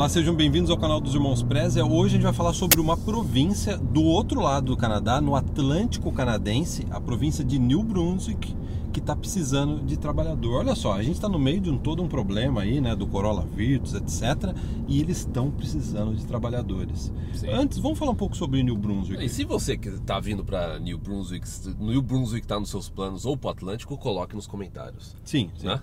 Olá, sejam bem-vindos ao canal dos Irmãos Preza. Hoje a gente vai falar sobre uma província do outro lado do Canadá, no Atlântico Canadense, a província de New Brunswick, que está precisando de trabalhador. Olha só, a gente está no meio de um, todo um problema aí, né, do coronavírus, etc. E eles estão precisando de trabalhadores. Sim. Antes, vamos falar um pouco sobre New Brunswick. E se você que está vindo para New Brunswick, New Brunswick está nos seus planos ou para o Atlântico, coloque nos comentários. Sim, sim. Né?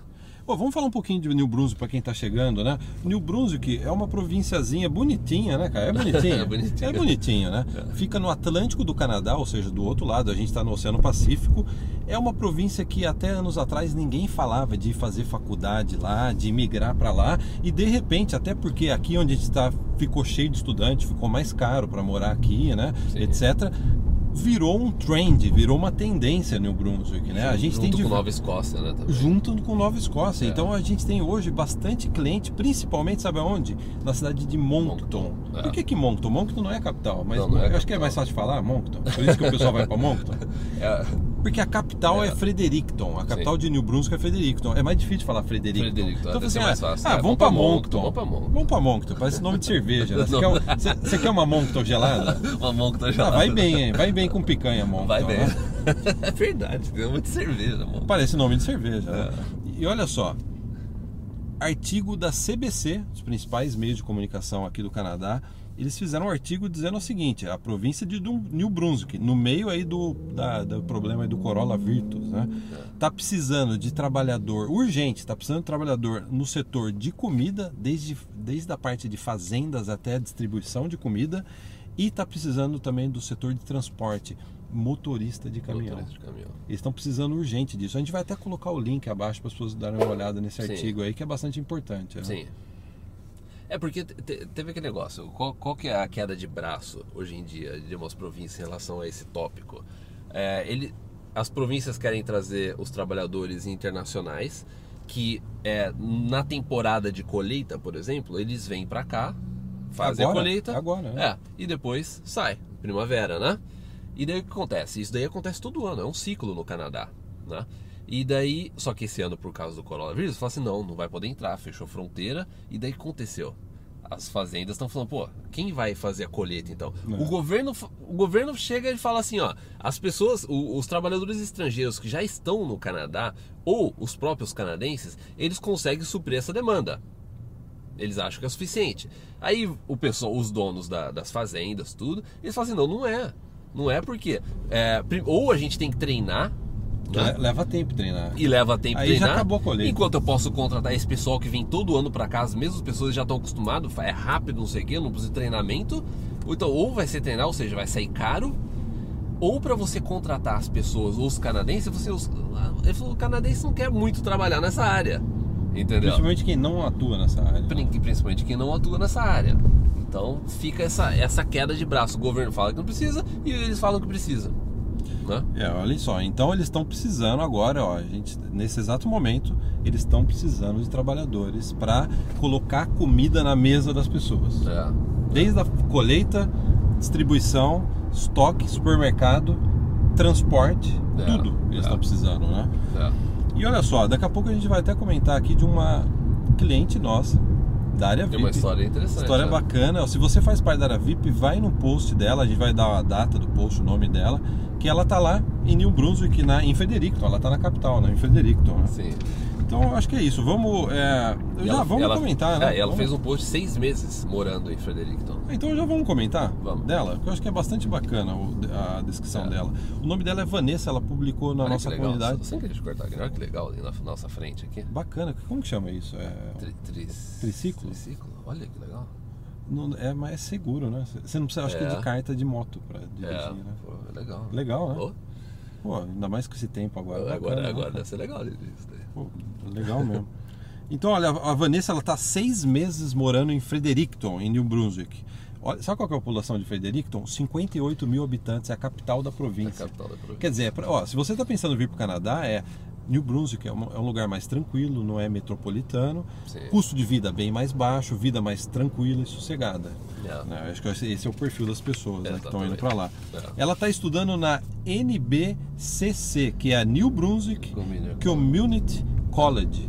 Bom, vamos falar um pouquinho de New Brunswick para quem está chegando, né? New Brunswick é uma provínciazinha bonitinha, né, cara? É bonitinha. É bonitinho. É bonitinho, né? Fica no Atlântico do Canadá, ou seja, do outro lado, a gente está no Oceano Pacífico. É uma província que até anos atrás ninguém falava de fazer faculdade lá, de migrar para lá. E de repente, até porque aqui onde a gente está ficou cheio de estudante, ficou mais caro para morar aqui, né? Sim. Etc. Virou um trend, virou uma tendência New Brunswick, né? A gente Junto tem com div- Nova Escócia, né? Também. junto com Nova Escócia. É. Então a gente tem hoje bastante cliente, principalmente, sabe aonde? Na cidade de Moncton. Moncton, é. Por que, que Moncton? Moncton não é a capital, mas Não, não é acho que é capital. mais fácil de falar, Moncton. Por isso que o pessoal vai para Moncton. É, Porque a capital é, É. Fredericton. A capital de New Brunswick é Fredericton. É mais difícil falar Fredericton. Fredericton, Então ser mais fácil. Ah, É, vamos para pra Moncton. Moncton, vamos pra Moncton. Vamos para Moncton. Parece nome de cerveja. Né? Você, quer, um- você- quer uma Moncton gelada? uma tá Ah, gelada. vai bem, hein? vai bem com picanha, Moncton. Vai bem. né? é verdade, tem muita cerveja, mano. Parece nome de cerveja. né? É. E olha só, artigo da CBC, os principais meios de comunicação aqui do Canadá, eles fizeram um artigo dizendo o seguinte: a província de New Brunswick, no meio aí do, da- do problema do coronavírus, né? Tá precisando de trabalhador urgente, tá precisando de trabalhador no setor de comida, desde, desde a parte de fazendas até a distribuição de comida, e tá precisando também do setor de transporte, motorista de caminhão. Motorista de caminhão. Eles estão precisando urgente disso. A gente vai até colocar o link abaixo para as pessoas darem uma olhada nesse Sim. artigo aí, que é bastante importante. né? Sim. É porque te- te- teve aquele negócio. Qual, qual que é a queda de braço hoje em dia de umas províncias em relação a esse tópico? É, ele, as províncias querem trazer os trabalhadores internacionais que é, na temporada de colheita, por exemplo, eles vêm pra cá, fazem Agora? a colheita, Agora, né? é, e depois sai, primavera, né? E daí o que acontece? Isso daí acontece todo ano, é um ciclo no Canadá, né? E daí, só que esse ano, por causa do coronavírus, fala assim: não, não vai poder entrar, fechou fronteira. E daí aconteceu? As fazendas estão falando, pô, quem vai fazer a colheita então? É. O, governo, o governo chega e fala assim: ó, as pessoas, o- os trabalhadores estrangeiros que já estão no Canadá, ou os próprios canadenses, eles conseguem suprir essa demanda. Eles acham que é suficiente. Aí o pessoal, os donos da- das fazendas, tudo, eles falam assim, não, não é. Não é porque é, ou a gente tem que treinar, né? Le- Leva tempo treinar. E leva tempo Aí já treinar. acabou a colheita. Enquanto eu posso contratar esse pessoal que vem todo ano para cá, as mesmas pessoas já estão acostumadas, é rápido, não sei o quê, não precisa de treinamento. Ou então, ou vai ser treinar, ou seja, vai sair caro. Ou para você contratar as pessoas, os canadenses, você, os, ele falou, o canadense não quer muito trabalhar nessa área. Entendeu? Principalmente quem não atua nessa área. Prin- Principalmente quem não atua nessa área. Então fica essa, essa queda de braço. O governo fala que não precisa e eles falam que precisa. Né? É, olha só. Então eles estão precisando agora, ó, a gente, nesse exato momento, eles estão precisando de trabalhadores para colocar comida na mesa das pessoas. É. Desde a colheita, distribuição, estoque, supermercado, transporte, É, tudo eles é. estão precisando, né? É. E olha só, daqui a pouco a gente vai até comentar aqui de uma cliente nossa, da área VIP. Tem uma história interessante. História né? bacana. Se você faz parte da área VIP, vai no post dela, a gente vai dar a data do post, o nome dela, que ela tá lá em New Brunswick, na, em Fredericton. Ela tá na capital, né? Em Fredericton, né? Sim. Então acho que é isso. Vamos, é, já ela- vamos ela- comentar, né? É, ela Vamos- fez um post seis meses morando em Fredericton. Então já vamos comentar Vamos. dela, porque eu acho que é bastante bacana a descrição É. dela. O nome dela é Vanessa, ela publicou na Olha nossa que legal. comunidade. Sem querer te cortar aqui, olha que legal ali na nossa frente aqui. Bacana, como que chama isso? É, Tri, tris- Triciclo? Triciclo, olha que legal. não- é mais é seguro, né? Você não precisa, acho que É. de carta de moto pra É, dirigir, né? pô, é legal. Legal, né? Pô, ainda mais com esse tempo agora. agora, bacana, né? agora deve ser legal isso daí. Pô, legal mesmo. Então, olha, a Vanessa ela tá seis meses morando em Fredericton, em New Brunswick. Olha, sabe qual é a população de Fredericton? 58 mil habitantes, é a capital da província. capital da província. Quer dizer, pra- ó, se você está pensando em vir para o Canadá, é New Brunswick é um, é um lugar mais tranquilo, não é metropolitano, Sim. custo de vida bem mais baixo, vida mais tranquila e sossegada. É. Né? Acho que esse é o perfil das pessoas né, que estão indo para lá. É. Ela está estudando na NBCC, que é a New Brunswick Community College.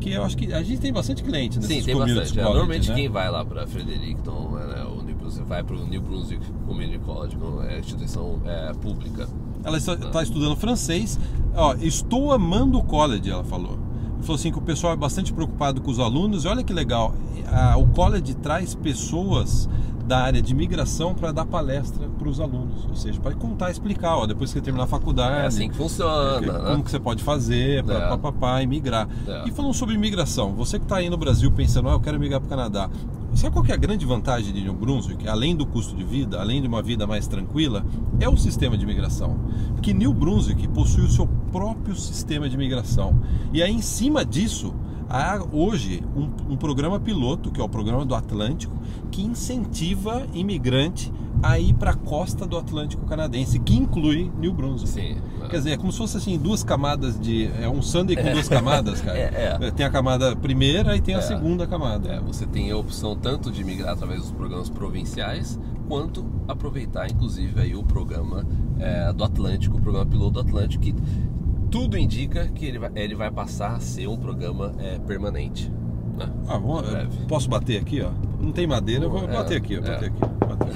que eu acho que a gente tem bastante cliente nesses Sim, tem bastante. College, normalmente né? quem vai lá para Fredericton, né, o New Brunswick, vai para o New Brunswick Community College, é instituição é, pública. Ela está, está estudando francês. Ó, estou amando o college, ela falou. Falou assim que o pessoal é bastante preocupado com os alunos. E olha que legal, a- o college traz pessoas da área de migração para dar palestra para os alunos, ou seja, para contar, explicar, ó, depois que terminar a faculdade, É assim que funciona, que- né? como que você pode fazer para É. papapá e migrar. É. E falando sobre imigração, você que está aí no Brasil pensando, ah, eu quero migrar para o Canadá, sabe qual é a grande vantagem de New Brunswick, além do custo de vida, além de uma vida mais tranquila, é o sistema de imigração. Porque New Brunswick possui o seu próprio sistema de imigração. E aí, em cima disso, há hoje um, um programa piloto, que é o programa do Atlântico, que incentiva imigrante a ir para a costa do Atlântico canadense, que inclui New Brunswick. Sim. Quer dizer, é como se fosse assim, duas camadas de. É um sundae com duas camadas, cara. É, é. Tem a camada primeira e tem a É. segunda camada. É, você tem a opção tanto de migrar através dos programas provinciais, quanto aproveitar, inclusive, aí o programa é, do Atlântico, o programa piloto do Atlântico, que tudo indica que ele vai, ele vai passar a ser um programa é, permanente. né? Ah, vamos- posso bater aqui, ó? Não tem madeira, eu vou É, bater aqui, ó, é. bater aqui, bater.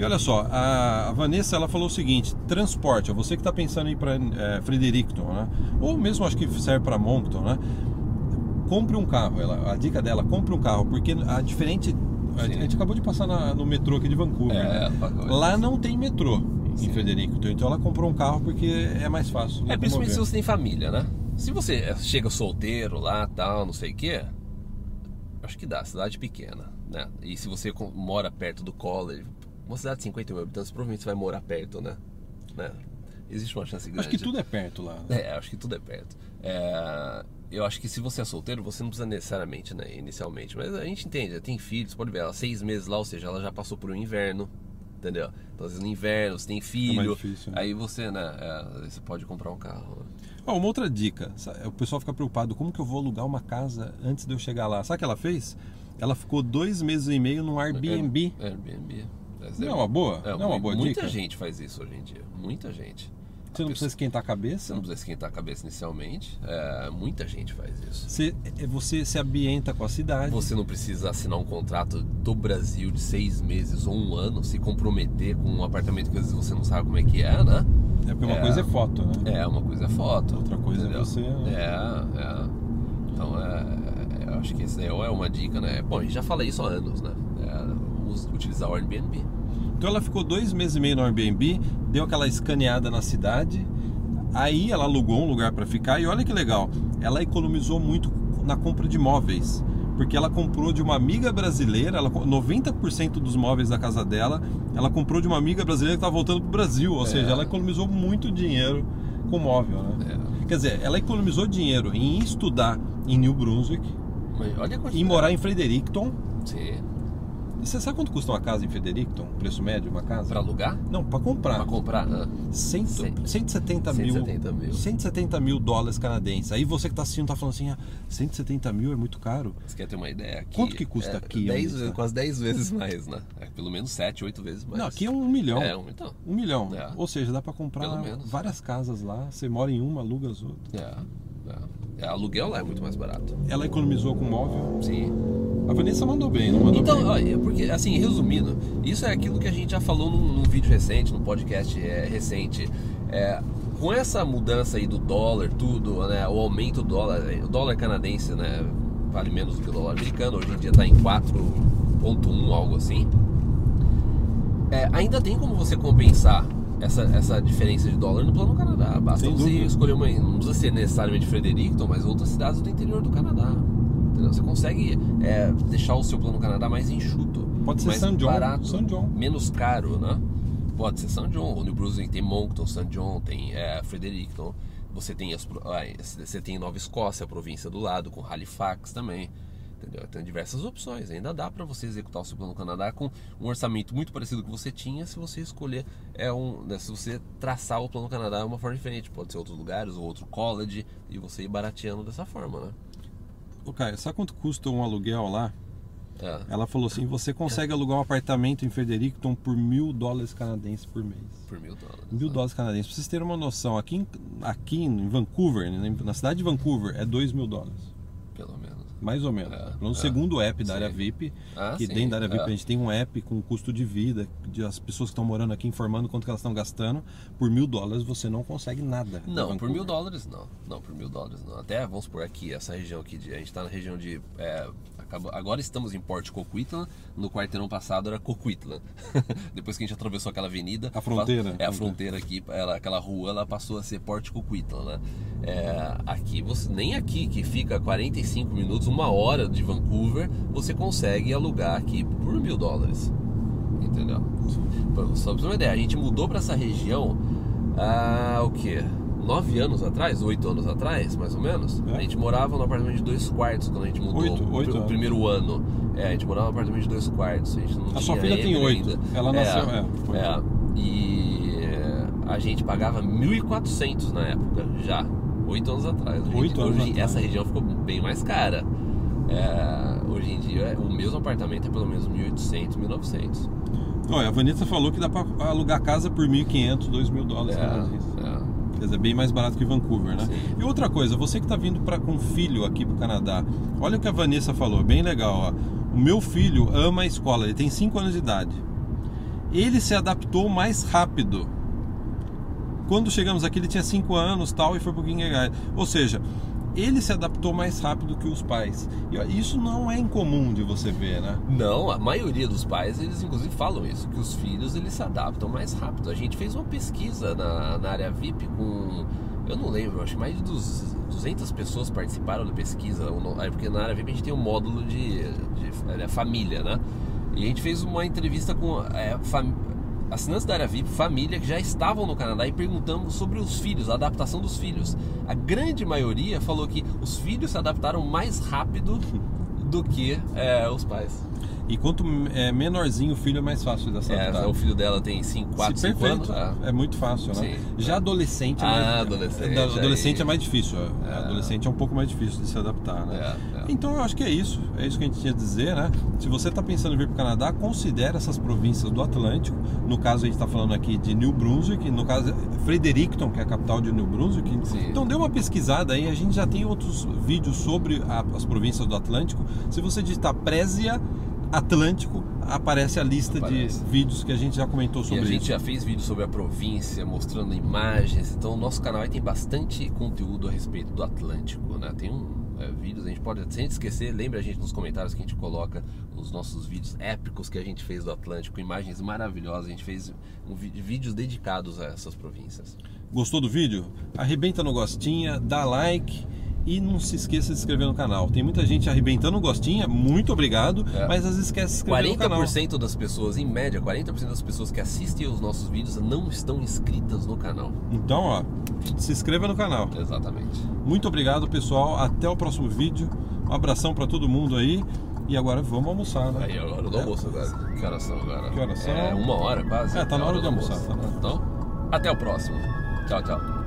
E olha só, a, Vanessa ela falou o seguinte: transporte, ó, você que está pensando em ir para é, Fredericton, né? Ou mesmo acho que serve para Moncton, né? Compre um carro. Ela, a dica dela, compre um carro, porque a diferente. A, gente acabou de passar na- no metrô aqui de Vancouver. É, né? bacana. Lá não tem metrô em Sim. Fredericton, então ela comprou um carro porque é mais fácil. É, principalmente se você tem família, né? Se você é, chega solteiro lá, tal, não sei o quê, acho que dá, cidade pequena, né? E se você mora perto do college, uma cidade de 50 mil habitantes, provavelmente você vai morar perto, né? né? Existe uma chance grande. Acho que tudo é perto lá. né? É, acho que tudo é perto. É, eu acho que se você é solteiro, você não precisa necessariamente, né, inicialmente. Mas a gente entende, ela tem filhos, pode ver, ela seis meses lá, ou seja, ela já passou por um inverno, entendeu? Então, às vezes no inverno, você tem filho, difícil, né? aí você, né, é, você pode comprar um carro. né? Ó, uma outra dica, o pessoal fica preocupado, como que eu vou alugar uma casa antes de eu chegar lá? Sabe o que ela fez? Ela ficou dois meses e meio num Airbnb. Airbnb. Não é uma boa? Não é uma boa Muita dica? gente faz isso hoje em dia. Muita gente. Você não precisa esquentar a Você cabeça? não precisa esquentar a cabeça inicialmente. É, muita gente faz isso. Você, é- você se ambienta com a cidade. Você não precisa assinar um contrato do Brasil de seis meses ou um ano, se comprometer com um apartamento que às vezes você não sabe como é que é, né? É porque uma É. coisa é foto, né? É, uma coisa é foto. Outra coisa é entendeu? você, né? É, é. Então, é, é, eu acho que isso é uma dica, né? Bom, a gente já fala isso há anos, né? É, utilizar o Airbnb. Então ela ficou dois meses e meio no Airbnb, deu aquela escaneada na cidade, aí ela alugou um lugar para ficar e olha que legal, ela economizou muito na compra de móveis, porque ela comprou de uma amiga brasileira, ela, 90% dos móveis da casa dela, ela comprou de uma amiga brasileira que estava voltando pro Brasil, ou É. seja, ela economizou muito dinheiro com móvel, né? É. Quer dizer, ela economizou dinheiro em estudar em New Brunswick, Mas olha quantidade. morar em Fredericton. Sim. E você sabe quanto custa uma casa em Fredericton? Preço médio, uma casa? Pra alugar? Não, para comprar. Pra comprar? Ah, Cento- Cem- 170 mil, 170 mil. 170 mil dólares canadenses. Aí você que está assistindo tá falando assim, ah, 170 mil é muito caro. você quer ter uma ideia? Aqui, Quanto que custa aqui, Dez onde vezes, está? quase 10 vezes mais, né? É, pelo menos 7, 8 vezes mais. Não, aqui é um milhão. É, um então. Um milhão. É. Ou seja, dá para comprar várias casas lá. Você mora em uma, aluga as outras. É, é. É, aluguel lá é muito mais barato. Ela economizou com móvel. Sim. A Vanessa mandou bem, não mandou Então, bem? olha, porque, assim, resumindo, isso é aquilo que a gente já falou num, num vídeo recente, num podcast é, recente. É, com essa mudança aí do dólar, tudo, né, o aumento do dólar, o dólar canadense, né, vale menos do que o dólar americano, hoje em dia está em 4.1, algo assim. É, ainda tem como você compensar essa, essa diferença de dólar no plano Canadá. Basta Sem você dúvida. escolher uma, não precisa ser necessariamente Fredericton, mas outras cidades do interior do Canadá. Entendeu? Você consegue é, deixar o seu plano Canadá mais enxuto, Pode ser mais San John, barato, San John. menos caro, né? Pode ser San John, o New Brunswick tem Moncton, San John, tem é, Fredericton. Você tem, as, você tem Nova Escócia, a província do lado, com Halifax também. Entendeu? Tem diversas opções. Ainda dá para você executar o seu plano Canadá com um orçamento muito parecido com o que você tinha se você escolher é um, né, se você traçar o plano Canadá de uma forma diferente. Pode ser outros lugares ou outro college e você ir barateando dessa forma, né? Ô, Caio, sabe quanto custa um aluguel lá? É. Ela falou assim, você consegue alugar um apartamento em Fredericton por mil dólares canadenses por mês. Por mil dólares. Mil né? dólares canadenses. Pra vocês terem uma noção, aqui aqui em Vancouver, né, na cidade de Vancouver, é dois mil dólares. Mais ou menos. É, no é. segundo app da Sim. área VIP, Ah, que sim, dentro da área VIP é. a gente tem um app com custo de vida, de as pessoas que estão morando aqui informando quanto que elas estão gastando. Por mil dólares você não consegue nada. Não, por mil dólares não. Não, por mil dólares não. Até vamos por aqui, essa região aqui, de, a gente está na região de. é, agora estamos em Port Coquitlam, no quarteirão passado era Coquitlam. Depois que a gente atravessou aquela avenida. A fronteira. É, a fronteira aqui, ela, aquela rua, ela passou a ser Port Coquitlam, né? É, aqui, você, nem aqui, que fica 45 minutos, uma hora de Vancouver, você consegue alugar aqui por mil dólares. Entendeu? Só pra você uma ideia, a gente mudou para essa região há o quê? Nove anos atrás, oito anos atrás, mais ou menos. É. A gente morava num apartamento de dois quartos quando a gente mudou Oito- oito o primeiro ano. É, a gente morava num apartamento de dois quartos. A, gente não A sua filha tem oito. Ela nasceu, é, foi. é. E a gente pagava 1.400 na época, já. Oito anos atrás. Oito anos hoje- atrás. Essa região ficou bem mais cara. É, hoje em dia, o mesmo apartamento é pelo menos 1.800, 1.900. Olha, a Vanessa falou que dá pra alugar casa por 1.500, 2.000 dólares. É, é. Quer dizer, bem mais barato que Vancouver, né? Sim. E outra coisa, você que está vindo pra, com filho aqui pro Canadá, olha o que a Vanessa falou, bem legal. Ó. O meu filho ama a escola, ele tem 5 anos de idade. Ele se adaptou mais rápido. Quando chegamos aqui, ele tinha 5 anos tal e foi pro kindergarten. Ou seja, ele se adaptou mais rápido que os pais. E isso não é incomum de você ver, né? Não, a maioria dos pais, eles inclusive falam isso, que os filhos eles se adaptam mais rápido. A gente fez uma pesquisa na, na área VIP com, eu não lembro, acho que mais de dos- 200 pessoas participaram da pesquisa, é porque na área VIP a gente tem um módulo de, de é, família, né? E a gente fez uma entrevista com é, fam- assinantes da área VIP, família que já estavam no Canadá e perguntamos sobre os filhos, a adaptação dos filhos. A grande maioria falou que os filhos se adaptaram mais rápido do que é, os pais. E quanto é, menorzinho o filho, é mais fácil dessa É, o filho dela tem 5, 4, Se 5 anos. perfeito, é. é muito fácil, né? Sim, Já é. adolescente, é Ah, mais, adolescente, adolescente aí- é mais difícil. é. Adolescente é um pouco mais difícil de se adaptar, né? É, é. Então eu acho que é isso, é isso que a gente tinha a dizer, né? Se você está pensando em vir para o Canadá, considere essas províncias do Atlântico. No caso a gente está falando aqui de New Brunswick, no caso é Fredericton, que é a capital de New Brunswick. Sim. Então dê uma pesquisada aí, a gente já tem outros vídeos sobre a- as províncias do Atlântico. Se você digitar Présia Atlântico, aparece a lista Aparece. de vídeos que a gente já comentou E sobre a gente isso. já fez vídeo sobre a província, mostrando imagens. Então o nosso canal tem bastante conteúdo a respeito do Atlântico, né? Tem um, é, vídeos, a gente pode, sem esquecer, lembra a gente nos comentários que a gente coloca os nossos vídeos épicos que a gente fez do Atlântico, imagens maravilhosas. A gente fez um vídeos dedicados a essas províncias. Gostou do vídeo? Arrebenta no gostinha, dá like e não se esqueça de se inscrever no canal. Tem muita gente arrebentando o gostinha, muito obrigado, É. mas às vezes esquece de se inscrever no canal. 40% das pessoas, em média, 40% das pessoas que assistem os nossos vídeos não estão inscritas no canal. Então, ó, se inscreva no canal. Exatamente. Muito obrigado, pessoal. Até o próximo vídeo. Um abração pra todo mundo aí. E agora vamos almoçar, né? Aí agora do É. almoço agora. Que horas são agora? Que horas são? É uma hora quase. É, tá na É hora do de almoçar, tá hora. Então, até o próximo. Tchau, tchau.